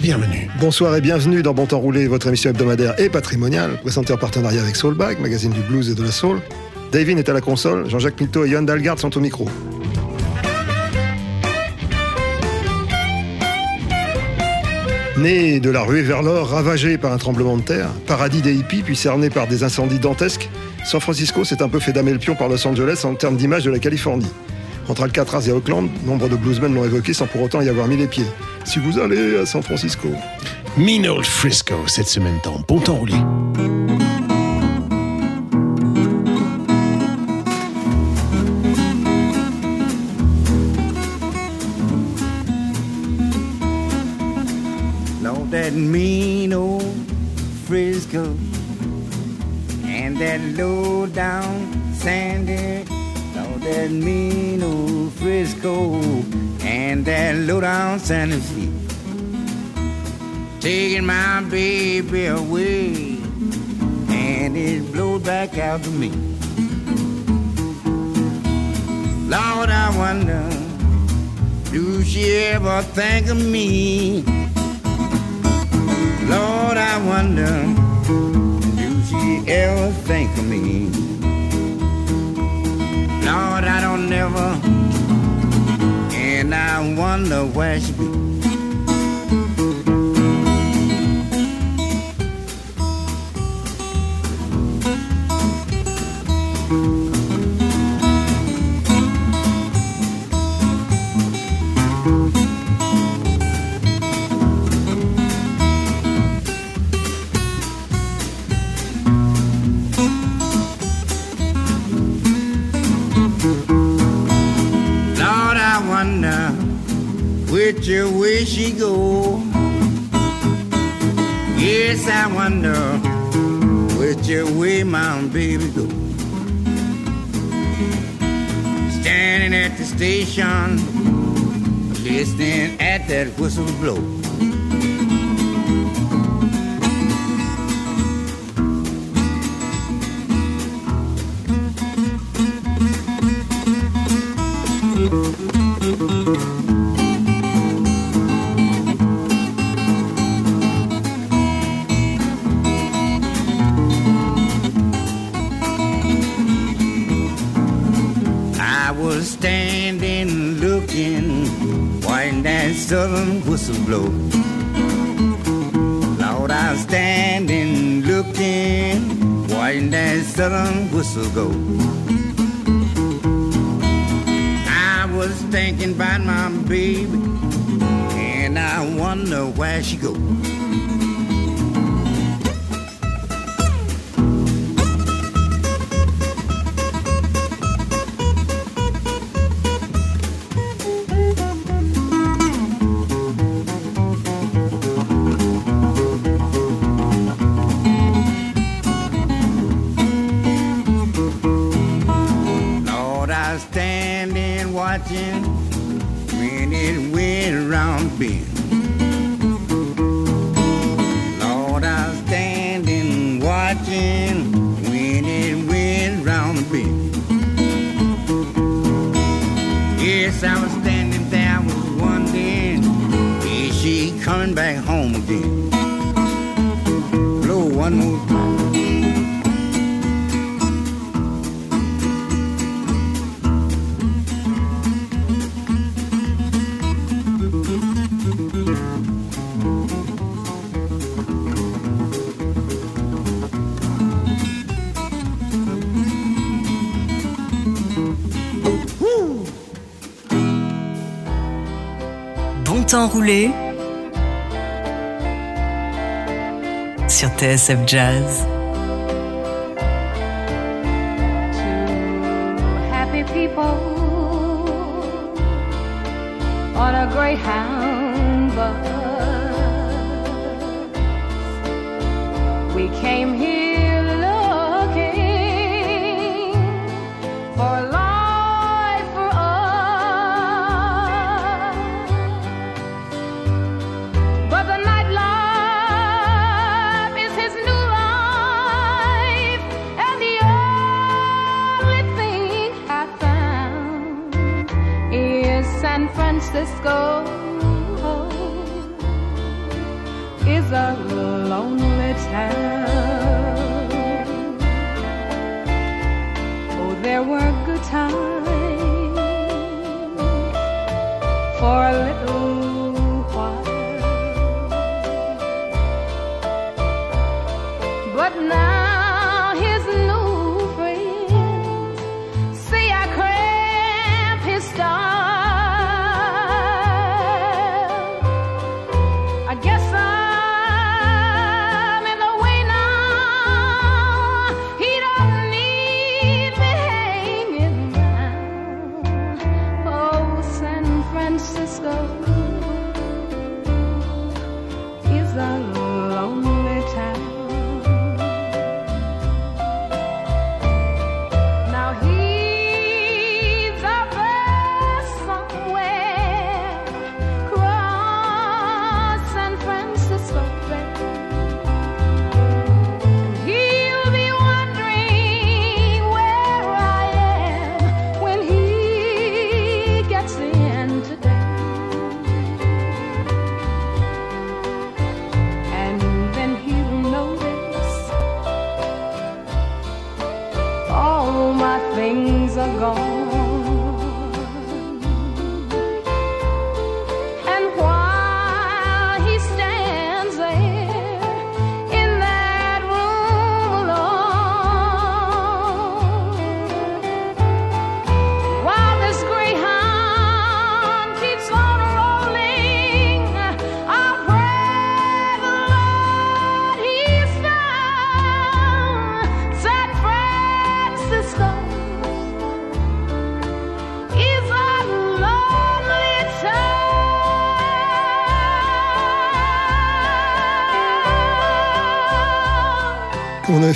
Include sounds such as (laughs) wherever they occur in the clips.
bienvenue. Bonsoir et bienvenue dans Bon Temps Roulé, votre émission hebdomadaire et patrimoniale, présentée en partenariat avec Soulbag, magazine du blues et de la soul. Davin est à la console, Jean-Jacques Milto et Johan Dalgard sont au micro. Né de la ruée vers l'or, ravagé par un tremblement de terre, paradis des hippies puis cerné par des incendies dantesques, San Francisco s'est un peu fait damer le pion par Los Angeles en termes d'image de la Californie. Entre Alcatraz et Oakland, nombre de bluesmen l'ont évoqué sans pour autant y avoir mis les pieds. Si vous allez à San Francisco. Mean Old Frisco cette semaine dans Bon Temps Roulé. Lord, that mean old Frisco and that low down Sandy. Lord, that mean old Frisco and that low down Sandy feet. Taking my baby away and it blows back out to me. Lord, I wonder, do she ever think of me? Lord, I wonder, do she ever think of me? Lord, I don't never, and I wonder where she be. Way she go. Yes, I wonder which way my baby go. Standing at the station, listening at that whistle blow. Was standing looking while that southern whistle blow. Lord, I was standing looking while that southern whistle go. I was thinking about my baby, and I wonder where she go. Bon temps roulé sur TSF Jazz. happy people on a greyhound bus We came here Francisco is a lonely town. Oh, there were good times for a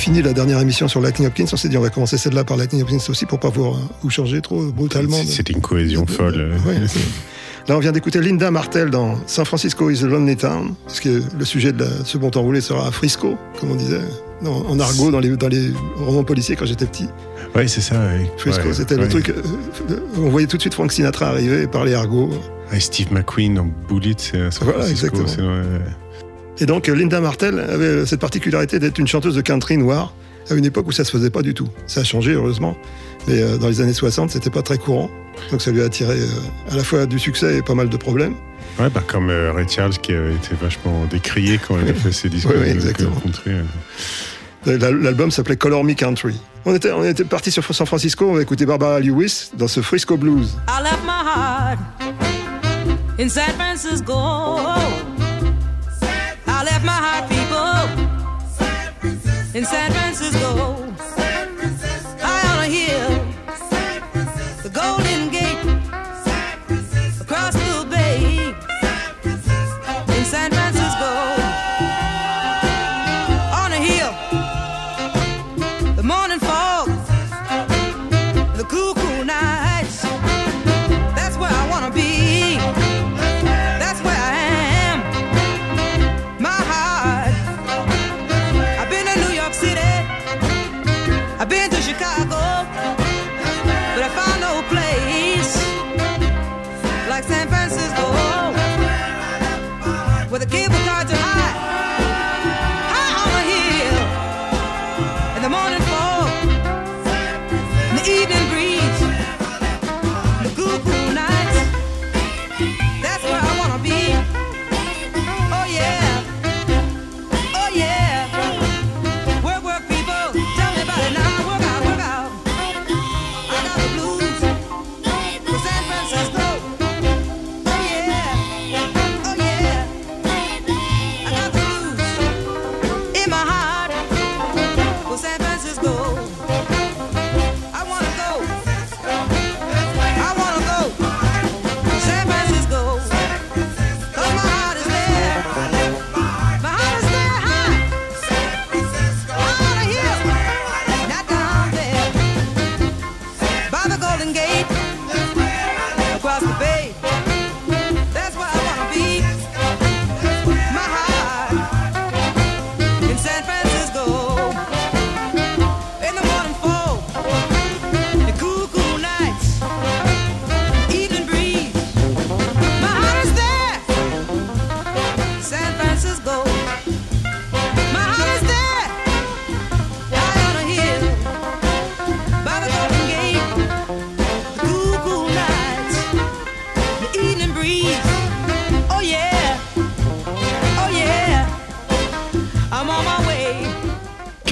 fini la dernière émission sur Lightning Hopkins, on s'est dit on va commencer celle-là par Lightning Hopkins aussi pour pas vous, vous changer trop brutalement. C'était une cohésion folle. Ouais, Là, on vient d'écouter Linda Martel dans San Francisco is a Lonely Town, puisque le sujet de la- ce bon temps roulé sera à Frisco, comme on disait, dans- en argot dans les, dans les romans policiers quand j'étais petit. Ouais, c'est ça. Frisco, Ouais, c'était ouais. le truc. euh, on voyait tout de suite Frank Sinatra arriver et parler argot. Ouais, Steve McQueen en Bullet, c'est à San Voilà, Francisco, exactement. Et donc, euh, Linda Martel avait cette particularité d'être une chanteuse de country noire à une époque où ça se faisait pas du tout. Ça a changé, heureusement. Mais euh, dans les années 60, c'était pas très courant. Donc, ça lui a attiré euh, à la fois du succès et pas mal de problèmes. Ouais, bah, comme euh, Ray Charles qui avait été vachement décrié quand il a fait ses (laughs) disques Ouais, de- country. Euh, L'album s'appelait Color Me Country. On était, on était parti sur San Francisco, on va écouter Barbara Lewis dans ce Frisco Blues. I left my heart in San Francisco. In San Francisco.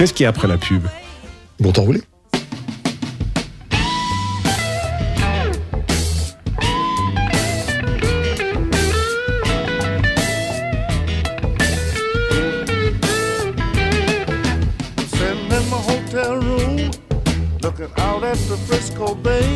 Qu'est-ce qu'il y a après la pub Bon temps roulé. Sitting in my hotel room, looking out at the Frisco Bay.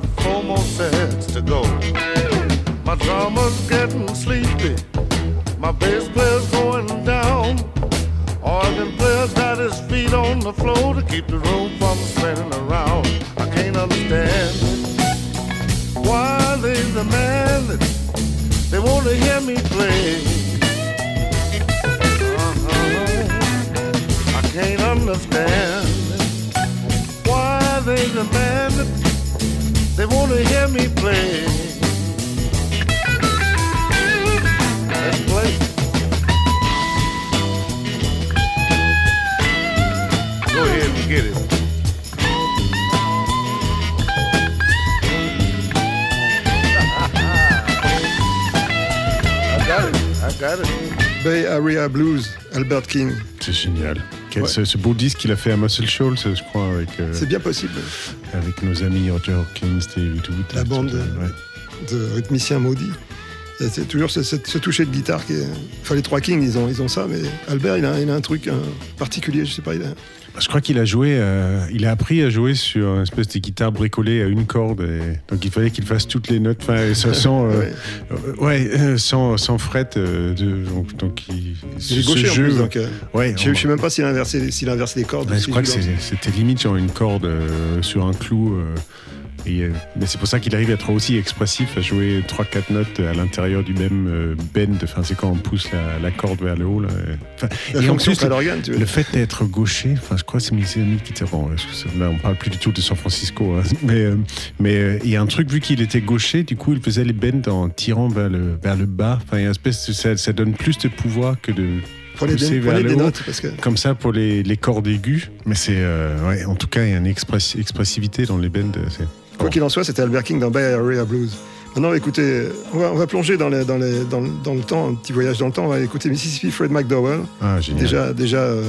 Got four more sets to go. My drummer's getting sleepy. My bass player's going down. Organ player's got his feet on the floor to keep the room from spinning around. I can't understand why they demand it. They want to hear me play. Uh-huh. I can't understand why they demand. They want to hear me play. Let's play. Go ahead and get it. (laughs) I got it. I got it. Bay Area Blues, Albert King. C'est génial. Ouais. ce, ce beau disque qu'il a fait à Muscle Shoals, je crois, avec, euh, C'est bien possible. avec nos amis Roger Hawkins, Steve Wood. La bande de- Ouais. de rythmicien maudit. Et C'est toujours ce, ce- ce toucher de guitare qui est. Enfin, les trois Kings, ils ont, ils ont ça, mais Albert, il a, il a un truc un particulier, je sais pas. Il a... Je crois qu'il a joué, euh, il a appris à jouer sur une espèce de guitare bricolée à une corde. et donc il fallait qu'il fasse toutes les notes, enfin, sans, euh, (laughs) Ouais. euh, ouais, euh, sans, sans fret. euh, de, donc, il, ce gaucher en jeu- plus, donc. ouais, je, je sais même pas s'il a inversé, s'il a inversé les cordes. Ou je crois que c'était limite genre une corde sur un clou. Euh, et, euh, mais c'est pour ça qu'il arrive à être aussi expressif, à jouer 3-4 notes à l'intérieur du même euh, bend. Enfin, c'est quand on pousse la, la corde vers le haut. Là. Enfin, La et en plus, tu le fait d'être gaucher, enfin, je crois que c'est mes amis qui étaient. Bon, là, on parle plus du tout de San Francisco, hein, mais euh, mais euh, il y a un truc vu qu'il était gaucher, du coup, il faisait les bends en tirant vers le vers le bas. Enfin, il y a une espèce ça, ça donne plus de pouvoir que de pousser des, vers prenez le des haut. notes, parce que. Comme ça pour les, les cordes aiguës. Mais c'est. euh, ouais, en tout cas, il y a une express- expressivité dans les bends. c'est- Quoi bon. qu'il en soit, c'était Albert King dans Bay Area Blues. Maintenant, écoutez, on va, on va plonger dans, les- dans, les- dans, le- dans le temps, un petit voyage dans le temps. On va écouter Mississippi Fred McDowell, Ah, déjà, déjà euh,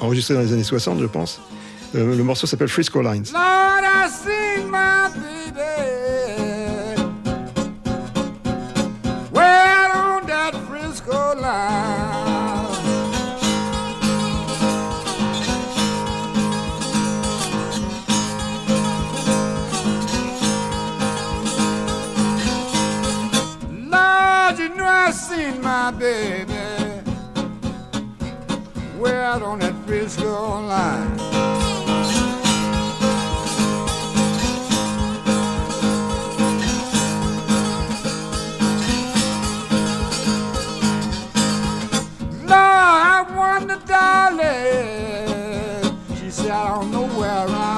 enregistré dans les années 60, je pense. Euh, le morceau s'appelle Frisco Lines. Lord, I seen my baby. My baby. Way out on that Frisco line. Lord, I wonder, darling. She said, I don't know where I'm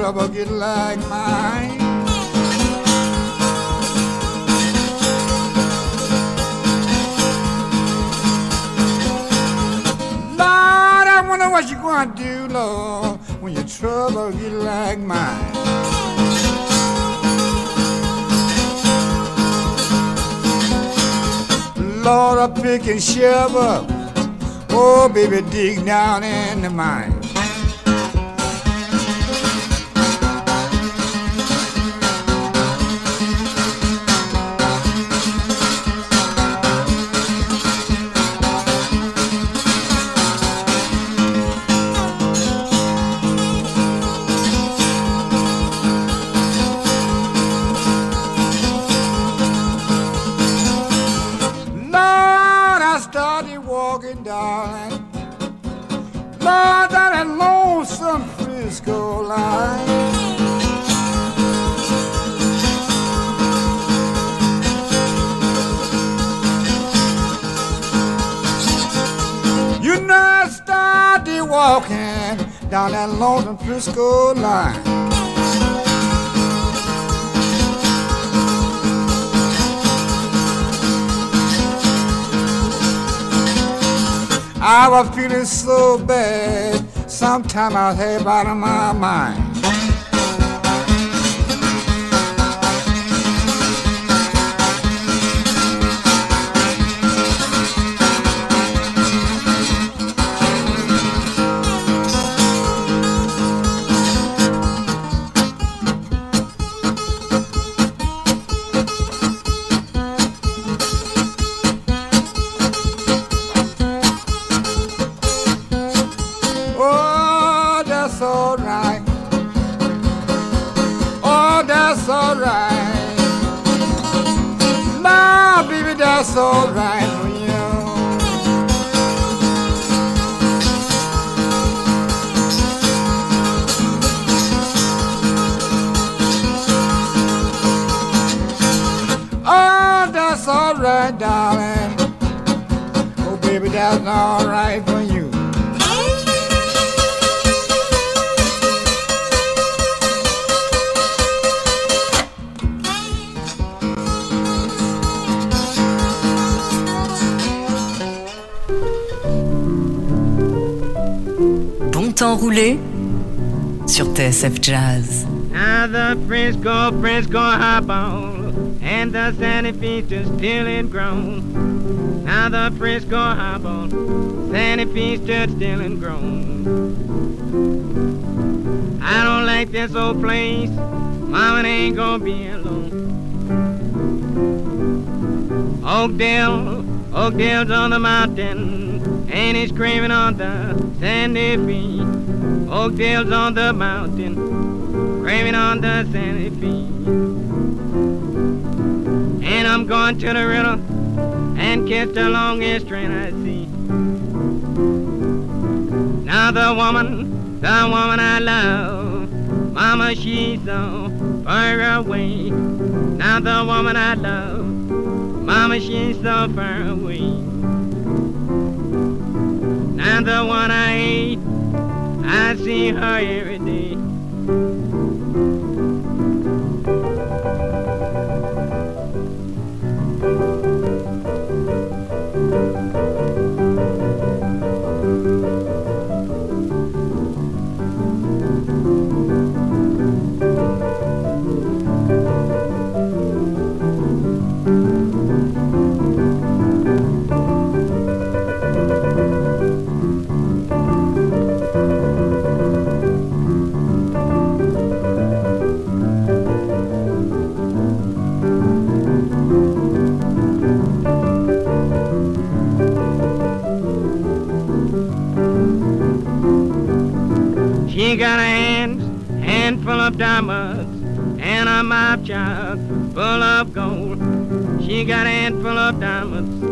trouble get like mine. Lord, I wonder what you're gonna do, Lord, when your trouble get like mine. Lord, I pick and shovel. Oh, baby, dig down in the mine. Frisco line. I was feeling so bad. Sometime I was out of my mind. TSF Jazz. Now the Frisco, Frisco highball, and the Santa Fe is still in grown. Now the Frisco highball, Santa Fe stood still and grown. I don't like this old place, Mama ain't gonna be alone. Oakdale, Oakdale's on the mountain, and it's craving on the Santa Fe. Oakdale's on the mountain, craving on the sandy beach. And I'm going to the river and kiss the longest train I see. Now the woman, the woman I love, Mama, she's so far away. Now the woman I love, Mama, she's so far away. Now the one I hate, I see her every day. Diamonds, and a mouth chock full of gold. She got a handful of diamonds,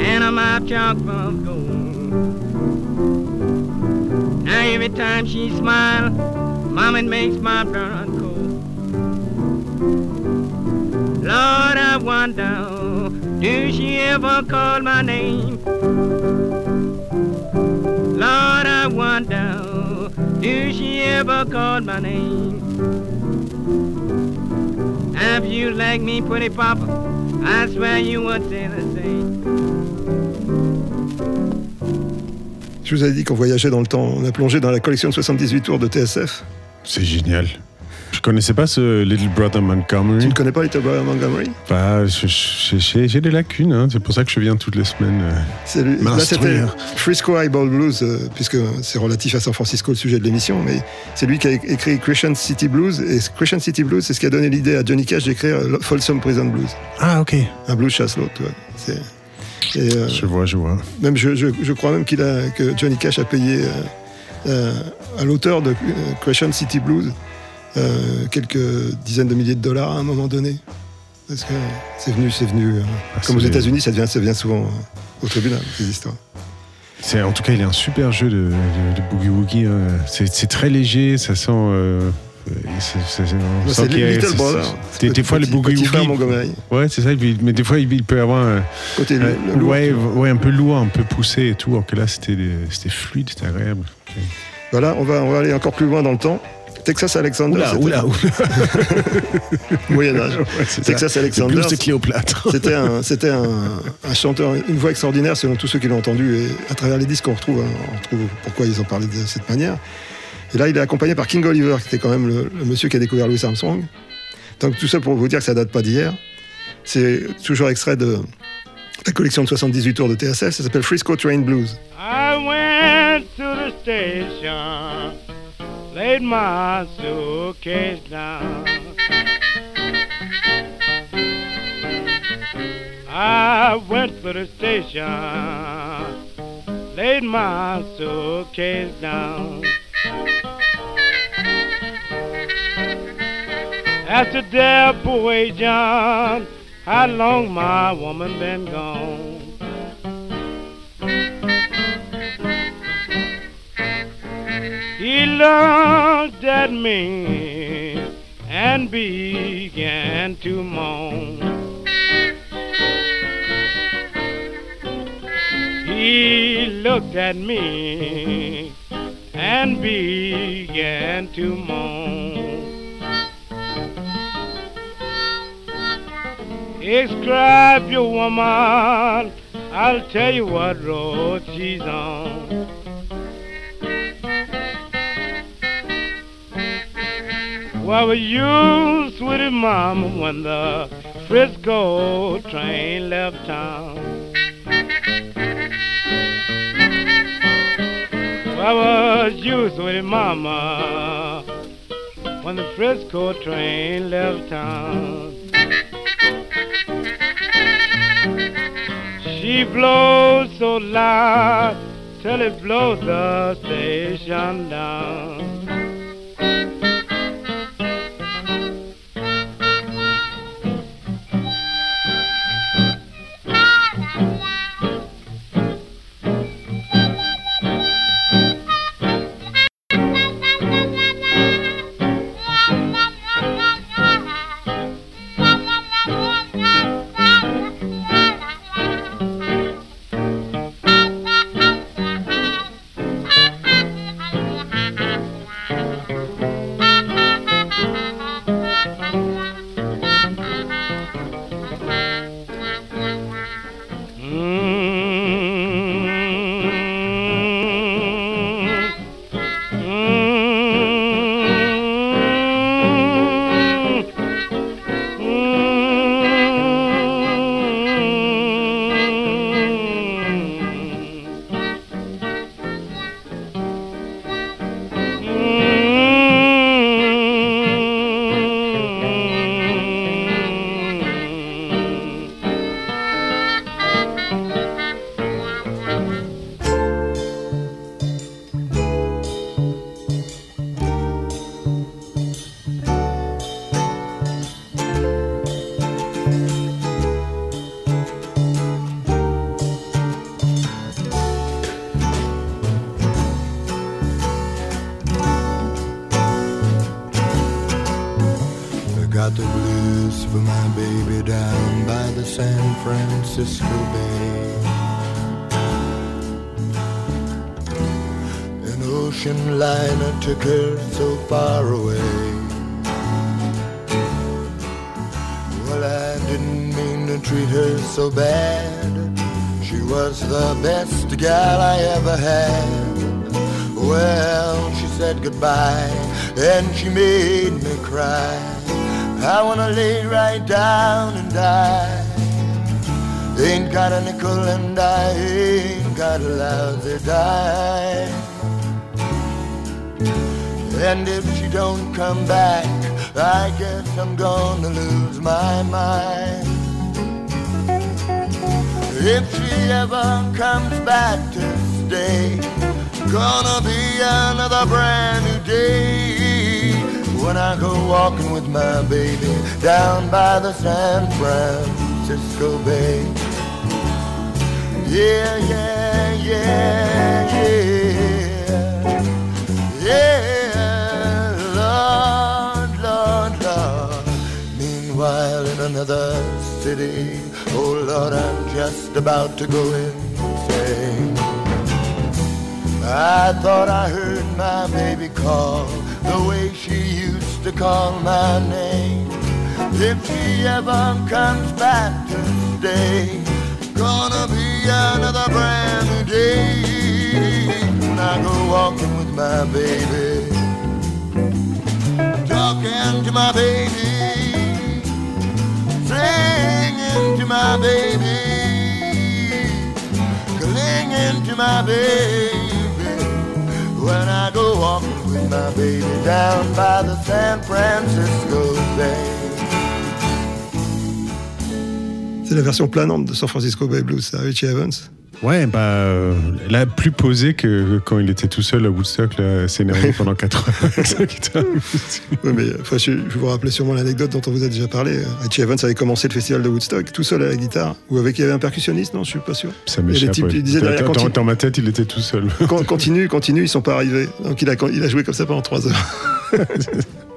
and a mouth chock full of gold. Now every time she smiles, Mama, it makes my blood cold. Lord, I wonder, do she ever call my name? Lord, I wonder, Do she ever call my name? If you like me, pretty papa, I swear you would say the same. Je vous avais dit qu'on voyageait dans le temps. On a plongé dans la collection de 78 tours de TSF. C'est génial. Je connaissais pas ce Little Brother Montgomery. Tu ne connais pas Little Brother Montgomery? Bah, j'ai des lacunes, hein. c'est pour ça que je viens toutes les semaines. euh, C'est lui- Là, c'était. Frisco Highball Blues, euh, puisque c'est relatif à San Francisco le sujet de l'émission, mais c'est lui qui a écrit Christian City Blues. Et Christian City Blues, c'est ce qui a donné l'idée à Johnny Cash d'écrire euh, Folsom Prison Blues. Ah, ok. Un blues chasse l'autre, tu vois. C'est- et, euh, Je vois, je vois. même je, je- je crois même qu'il a, que Johnny Cash a payé euh, euh, à l'auteur de Christian City Blues euh, quelques dizaines de milliers de dollars à un moment donné. Parce que c'est venu, c'est venu. euh, Ah, comme aux États-Unis, ça vient, ça vient souvent euh, au tribunal, ces histoires. C'est en tout cas, il est un super jeu de, de, de boogie woogie. hein. C'est très léger, ça sent. euh, c'est- Little c'est- Brother. Des, des fois, le Petit- boogie petit frère woogie. Ouais, c'est ça. Mais des fois, il, peut avoir un, Côté le- lourd, ouais, ouais, un peu lourd, un peu poussé et tout. Alors que là, c'était fluide, c'était agréable. Voilà, on va, on va aller encore plus loin dans le temps. Texas Alexander. Oula, oula, oula. (laughs) Moyen Âge. c'est Texas ça. Alexander. Le blues de Cléopâtre. (laughs) C'était un, c'était un, un chanteur, une voix extraordinaire selon tous ceux qui l'ont entendu. Et à travers les disques, on retrouve, hein, on retrouve pourquoi ils en parlaient de cette manière. Et là, il est accompagné par King Oliver, qui était quand même le, le monsieur qui a découvert Louis Armstrong. Donc tout ça pour vous dire que ça date pas d'hier. C'est toujours extrait de la collection de 78 tours de TSF. Ça s'appelle Frisco Train Blues. I went to the station, laid my suitcase down. I went to the station, laid my suitcase down. Asked the there boy John, how long my woman been gone? He looked at me and began to moan. He looked at me and began to moan. Describe your woman, I'll tell you what road she's on. Where were you, sweetie mama, when the Frisco train left town? Where was you, sweetie mama, when the Frisco train left town? She blows so loud till it blows the station down. So bad. She was the best gal I ever had. Well, she said goodbye and she made me cry. I wanna lay right down and die. Ain't got a nickel and I ain't got a lousy dime. And if she don't come back, I guess I'm gonna lose my mind. If she ever comes back to stay, gonna be another brand new day when I go walking with my baby down by the San Francisco Bay. Yeah, yeah, yeah, yeah. Yeah, Lord, Lord, Lord. Meanwhile, in another city, oh Lord, I'm just about to go insane. I thought I heard my baby call the way she used to call my name. If she ever comes back to stay, gonna be another brand new day when I go walking with my baby, talking to my baby, C'est la version planante de San Francisco Bay Blues, Richie Evans? Ouais, bah, euh, là, plus posé que quand il était tout seul à Woodstock, là, s'énerver (laughs) pendant 4 heures avec sa guitare. (laughs) Oui, mais enfin, je, je vous rappelle sûrement l'anecdote dont on vous a déjà parlé. Richie Evans avait commencé le festival de Woodstock tout seul à la guitare, ou avec il y avait un percussionniste, non, je suis pas sûr. Ça m'échappe. types, ouais. Dans- dans, ma tête, il était tout seul. con- continue, continue, ils sont pas arrivés. Donc il a, il a joué comme ça pendant 3 heures. (laughs)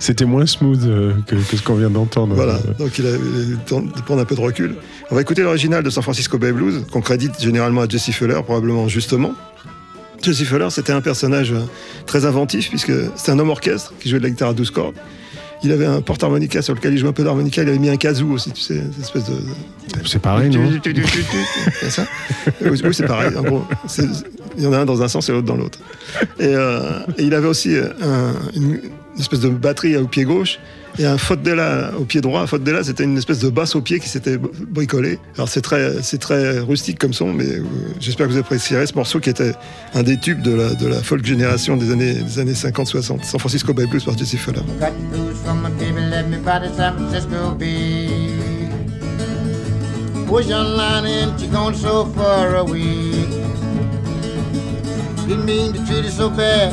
C'était moins smooth euh, que, ce qu'on vient d'entendre. Voilà, donc il a de prendre un peu de recul. On va écouter l'original de San Francisco Bay Blues, qu'on crédite généralement à Jesse Fuller, probablement justement. Jesse Fuller, c'était un personnage euh, très inventif, puisque c'était un homme orchestre qui jouait de la guitare à 12 cordes. Il avait un porte-harmonica sur lequel il jouait un peu d'harmonica, il avait mis un kazoo aussi, tu sais, cette espèce de... C'est pareil, non ça Oui, c'est pareil, en gros. C'est- Il y en a un dans un sens et l'autre dans l'autre. Et, euh, et il avait aussi euh, un- une, une espèce de batterie au pied gauche et un faute della au pied droit. Un faute della, c'était une espèce de basse au pied qui s'était bricolée. Alors c'est très, c'est très rustique comme son, mais euh, j'espère que vous apprécierez ce morceau qui était un des tubes de la, de la folk génération des années, des années 50-60. San Francisco Bay Blues par Jesse Fuller. Push on line so far away. Didn't mean to treat so bad.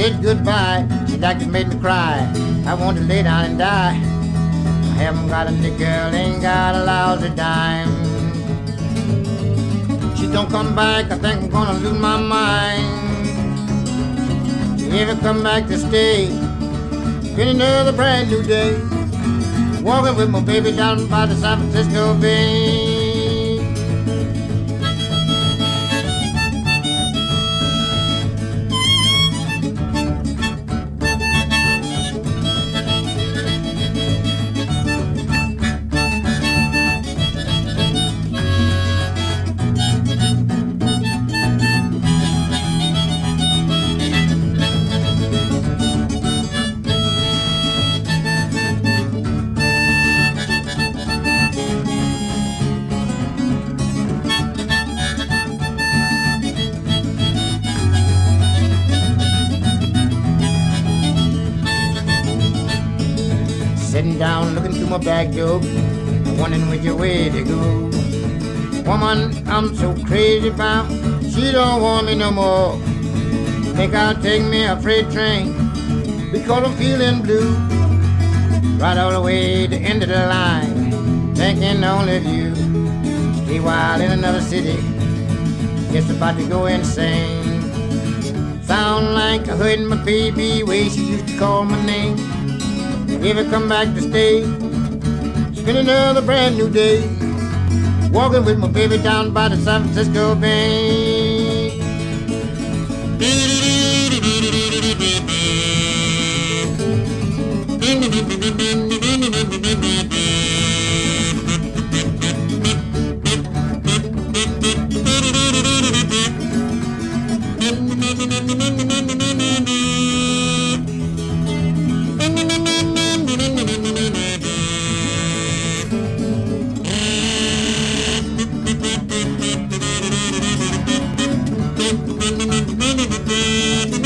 Said goodbye, she like it made me cry. I want to lay down and die. I haven't got a nickel, ain't got a lousy dime. She don't come back, I think I'm gonna lose my mind. She never come back to stay. Been another brand new day. Walking with my baby down by the San Francisco Bay. My bag door, wondering which way to go. Woman, I'm so crazy about, she don't want me no more. Think I'll take me a freight train because I'm feeling blue. Right all the way to the end of the line, thinking only of you. Stay wild in another city, just about to go insane. Sound like I heard my baby way she used to call my name. Never come back to stay. Spend another brand new day. Walking with my baby down by the San Francisco Bay.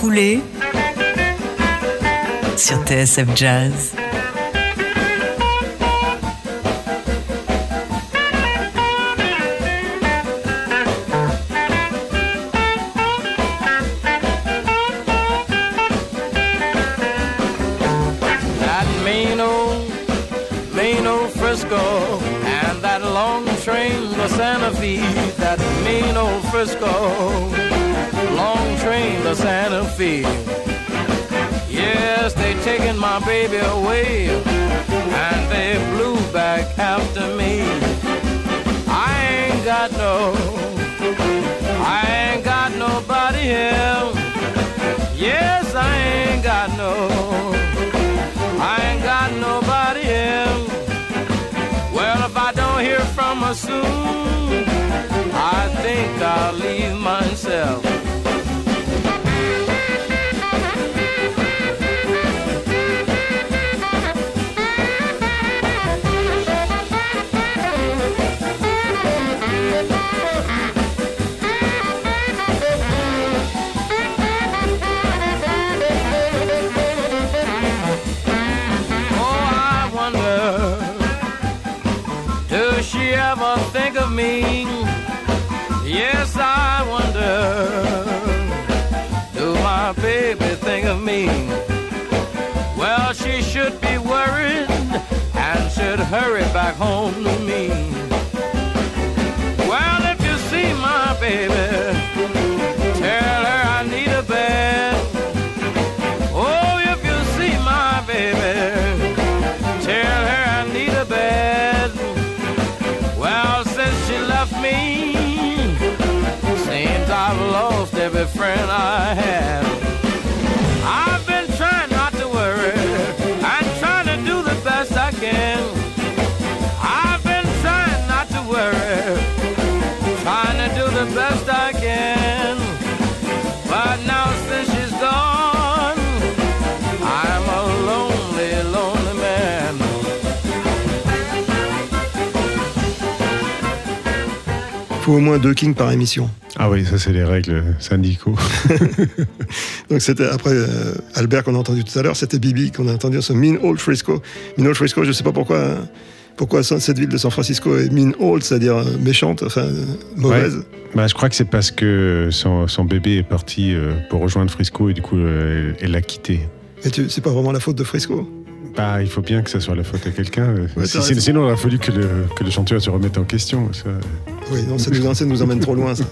Roulé sur TSF Jazz. Frisco, and that long train to Santa Fe. That mean old Frisco, Santa Fe. Yes, they taken my baby away, and they flew back after me. I ain't got no, I ain't got nobody else. Yes, I ain't got no. I ain't got nobody else. Well, if I don't hear from her soon, I think I'll leave myself. Hurry back home to me. Well, if you see my baby, tell her I need a bed. Oh, if you see my baby, tell her I need a bed. Well, since she left me, seems I've lost every friend I had. Faut au moins deux kings par émission. Ah oui, ça c'est les règles syndicaux. (laughs) Donc c'était après euh, Albert qu'on a entendu tout à l'heure, c'était Bibi qu'on a entendu ce Mean Old Frisco. Mean Old Frisco, je sais pas pourquoi, hein, pourquoi cette ville de San Francisco est Mean Old, c'est-à-dire euh, méchante, enfin euh, mauvaise. Ouais. Bah, je crois que c'est parce que son, son bébé est parti euh, pour rejoindre Frisco et du coup elle l'a quitté. Mais tu- c'est pas vraiment la faute de Frisco? Bah, il faut bien que ça soit la faute à quelqu'un. euh. Ouais, Si- sinon, il a fallu que le, que le chanteur se remette en question. ça. Oui, non, ça nous, ça nous emmène trop loin, ça.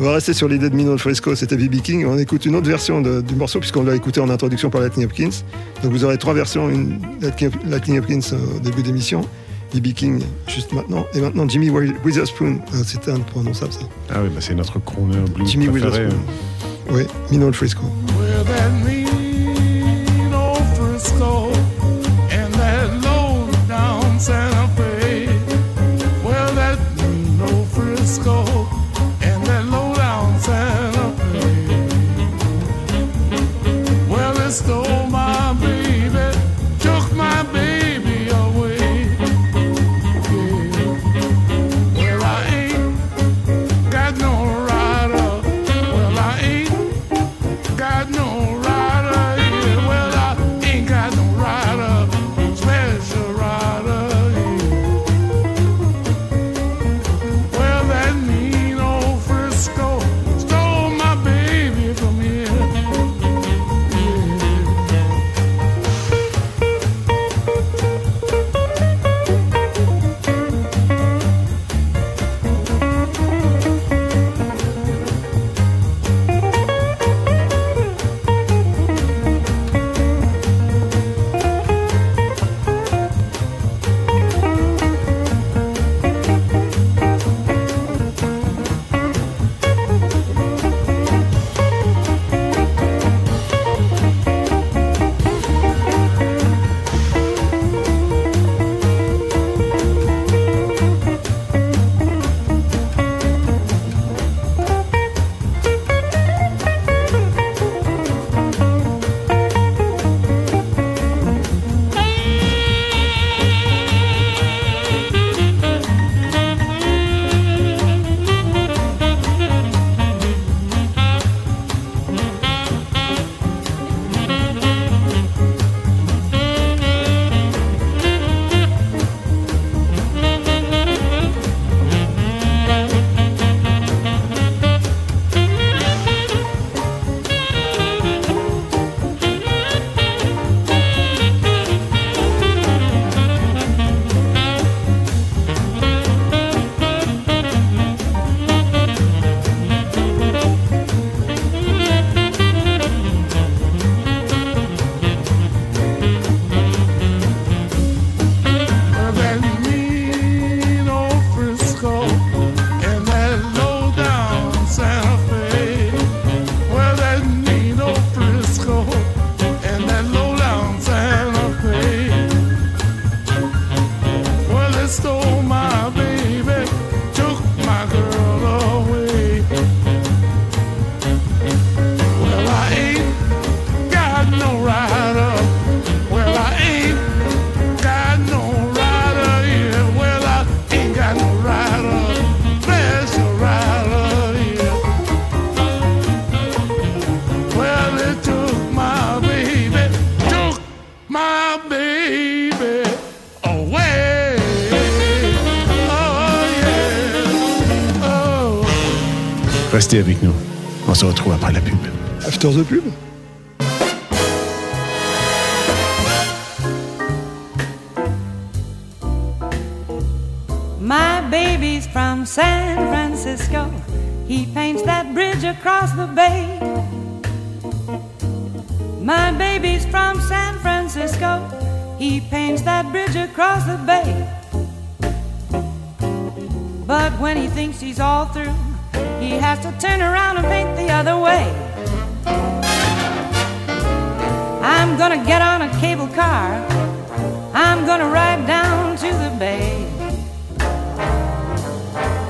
On va rester sur l'idée de Mean Old Frisco, c'était B.B. King. On écoute une autre version de- du morceau, puisqu'on l'a écouté en introduction par Lightning Hopkins. Donc vous aurez trois versions, une Lightning Hopkins au début d'émission, B.B. King juste maintenant, et maintenant Jimmy Wi- Witherspoon. Euh, C'était imprononçable, ça. Ah oui, bah, c'est notre crooner blues Jimmy préféré. Witherspoon. Oui, Mean Old Frisco. Well, Restez avec nous. On se retrouve après la pub. After the pub? He has to turn around and paint the other way. I'm gonna get on a cable car. I'm gonna ride down to the bay.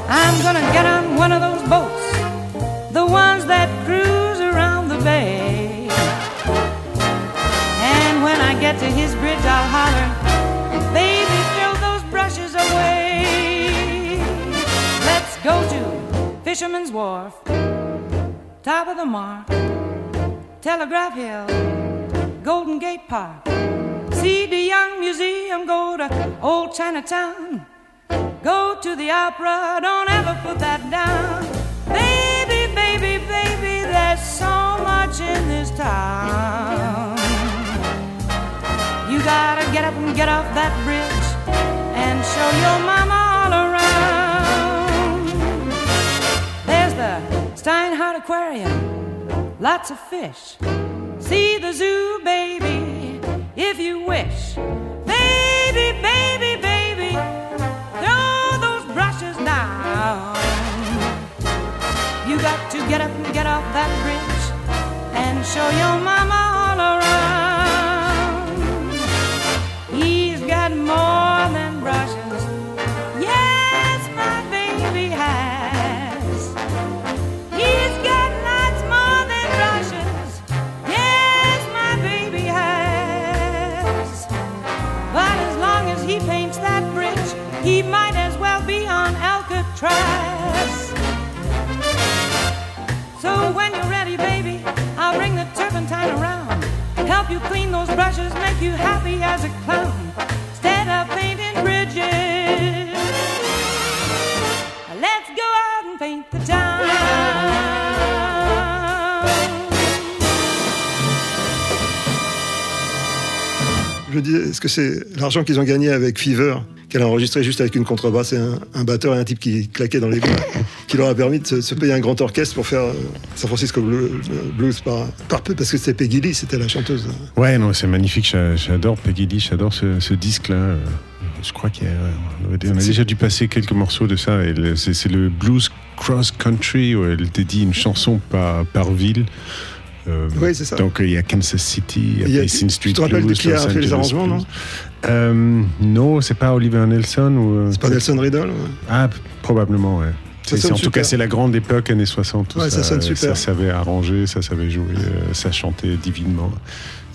I'm gonna get on one of those boats, the ones that cruise around the bay. And when I get to his bridge, I'll holler, Fisherman's Wharf, top of the mark, Telegraph Hill, Golden Gate Park. See de Young Museum, go to Old Chinatown. Go to the opera, don't ever put that down. Baby, baby, baby, there's so much in this town. You gotta get up and get off that bridge and show your mama Steinhart Aquarium, lots of fish. See the zoo, baby, if you wish. Baby, baby, baby, throw those brushes down. You got to get up and get off that bridge and show your mama all around. He's got more So when you're ready, baby, I'll bring the turpentine around. Help you clean those brushes, make you happy as a clown. Dis, est-ce que c'est l'argent qu'ils ont gagné avec Fever, qu'elle a enregistré juste avec une contrebasse et un, un batteur et un type qui claquait dans les bras, qui leur a permis de se, se payer un grand orchestre pour faire euh, San Francisco Blue- Blues par, par peu, parce que c'était Peggy Lee, c'était la chanteuse. Ouais, non, c'est magnifique. j'a- J'adore Peggy Lee, j'adore ce, ce disque-là. Euh, Je crois qu'on a, on a déjà dû passer quelques morceaux de ça. c'est le blues cross country où elle dédie une chanson par, par ville. Euh, Oui, c'est ça. Donc il y a Kansas City, il y a, Basin Street tu te rappelles de qui a fait les arrangements, non Euh, Non, c'est pas Oliver Nelson ou. euh, C'est pas Nelson Riddle ouais. Ah, probablement, ouais. Ça sonne en tout cas, c'est la grande époque années 60. où Ouais, ça sonne Ça super. savait arranger, ça savait jouer, euh, ça chantait divinement.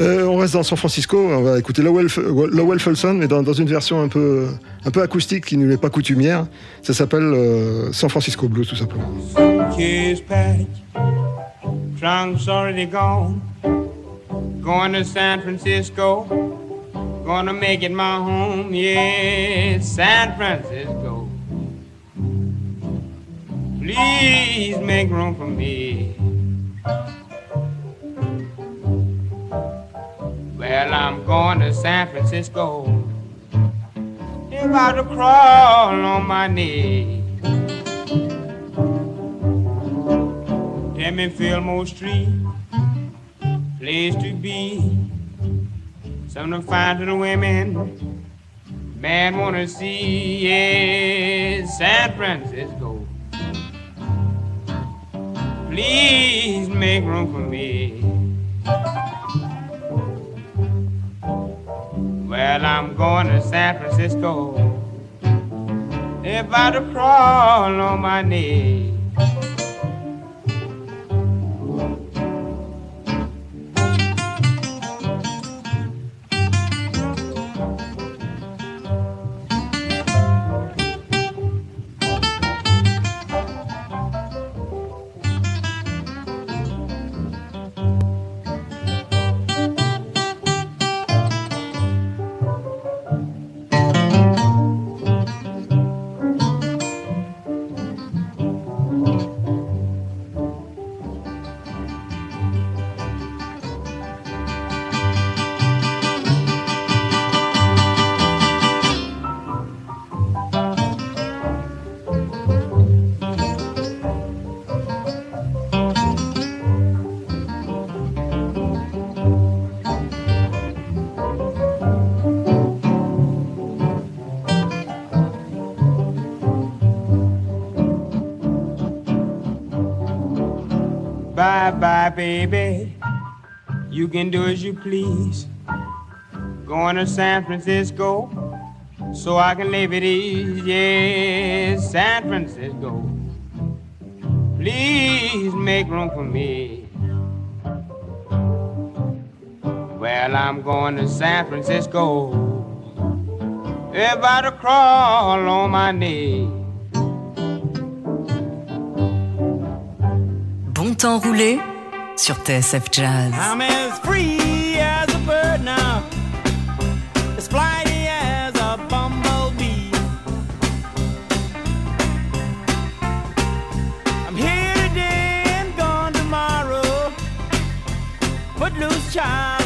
Euh, on reste dans San Francisco, on va écouter Lowell, Lowell Fulson, mais dans, dans une version un peu, un peu acoustique qui ne lui est pas coutumière. Ça s'appelle euh, San Francisco Blues, tout simplement. Trunks already gone. Going to San Francisco, gonna make it my home, yeah, San Francisco. Please make room for me. Well, I'm going to San Francisco. About to crawl on my knees. Me Fillmore Street, place to be. Something to find to the women, man wanna see. Yeah, San Francisco. Please make room for me. Well, I'm going to San Francisco. If I to crawl on my knees. Baby. You can do as you please. Going to San Francisco so I can live at ease. Yes, San Francisco. Please make room for me. Well, I'm going to San Francisco. Everybody crawl on my knee. Bon temps roulé sur TSF Jazz. I'm as free as a bird now, as flighty as a bumblebee. I'm here today and gone tomorrow, footloose child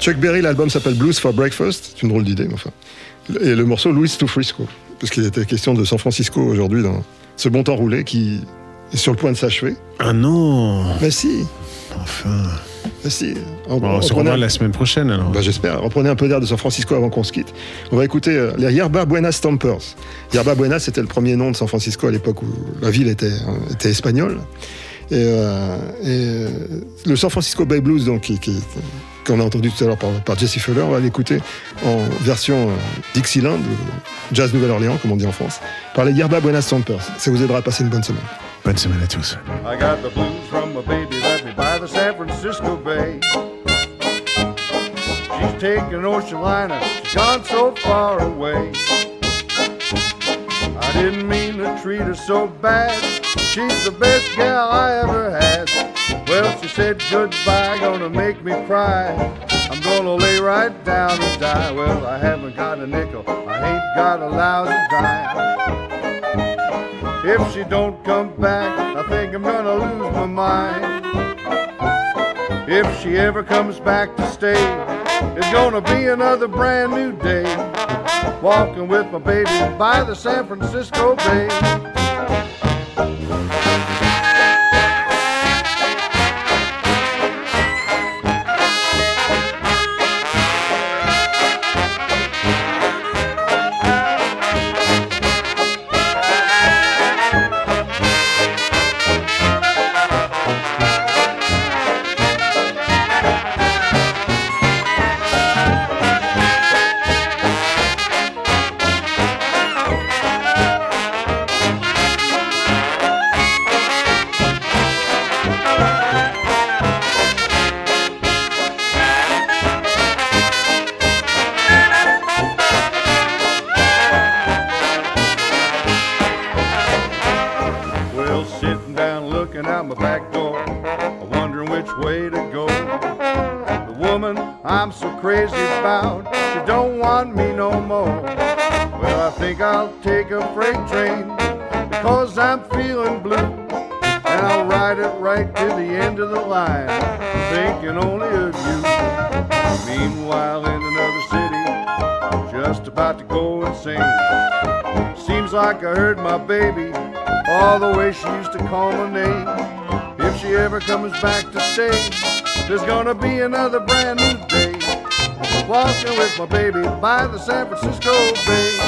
Chuck Berry, l'album s'appelle Blues for Breakfast. C'est une drôle d'idée, mais enfin. Et le morceau Louis to Frisco. Parce qu'il était question de San Francisco aujourd'hui dans ce bon temps roulé qui est sur le point de s'achever. Ah non Mais si Enfin. Mais si Bon, on se revoit la semaine prochaine alors. Bah, J'espère. Reprenez un peu d'air de San Francisco avant qu'on se quitte. On va écouter euh, les Yerba Buena Stompers. Yerba Buena, c'était le premier nom de San Francisco à l'époque où la ville était, euh, était espagnole. Et, euh, et, euh, le San Francisco Bay Blues, donc, qui, qui- qu'on a entendu tout à l'heure par, par Jesse Fuller, on va l'écouter en version euh, Dixieland, ou jazz Nouvelle-Orléans, comme on dit en France, par les Yerba Buena Stompers. Ça vous aidera à passer une bonne semaine. Bonne semaine à tous. I got the blues from my baby left me by the San Francisco Bay. She's taking an ocean liner, she's gone so far away. I didn't mean to treat her so bad. She's the best gal I ever had. Well, she said goodbye, gonna make me cry. I'm gonna lay right down and die. Well, I haven't got a nickel, I ain't got a lousy dime. If she don't come back, I think I'm gonna lose my mind. If she ever comes back to stay, it's gonna be another brand new day. Walking with my baby by the San Francisco Bay. call my name. If she ever comes back to stay, there's gonna be another brand new day. Walking with my baby by the San Francisco Bay.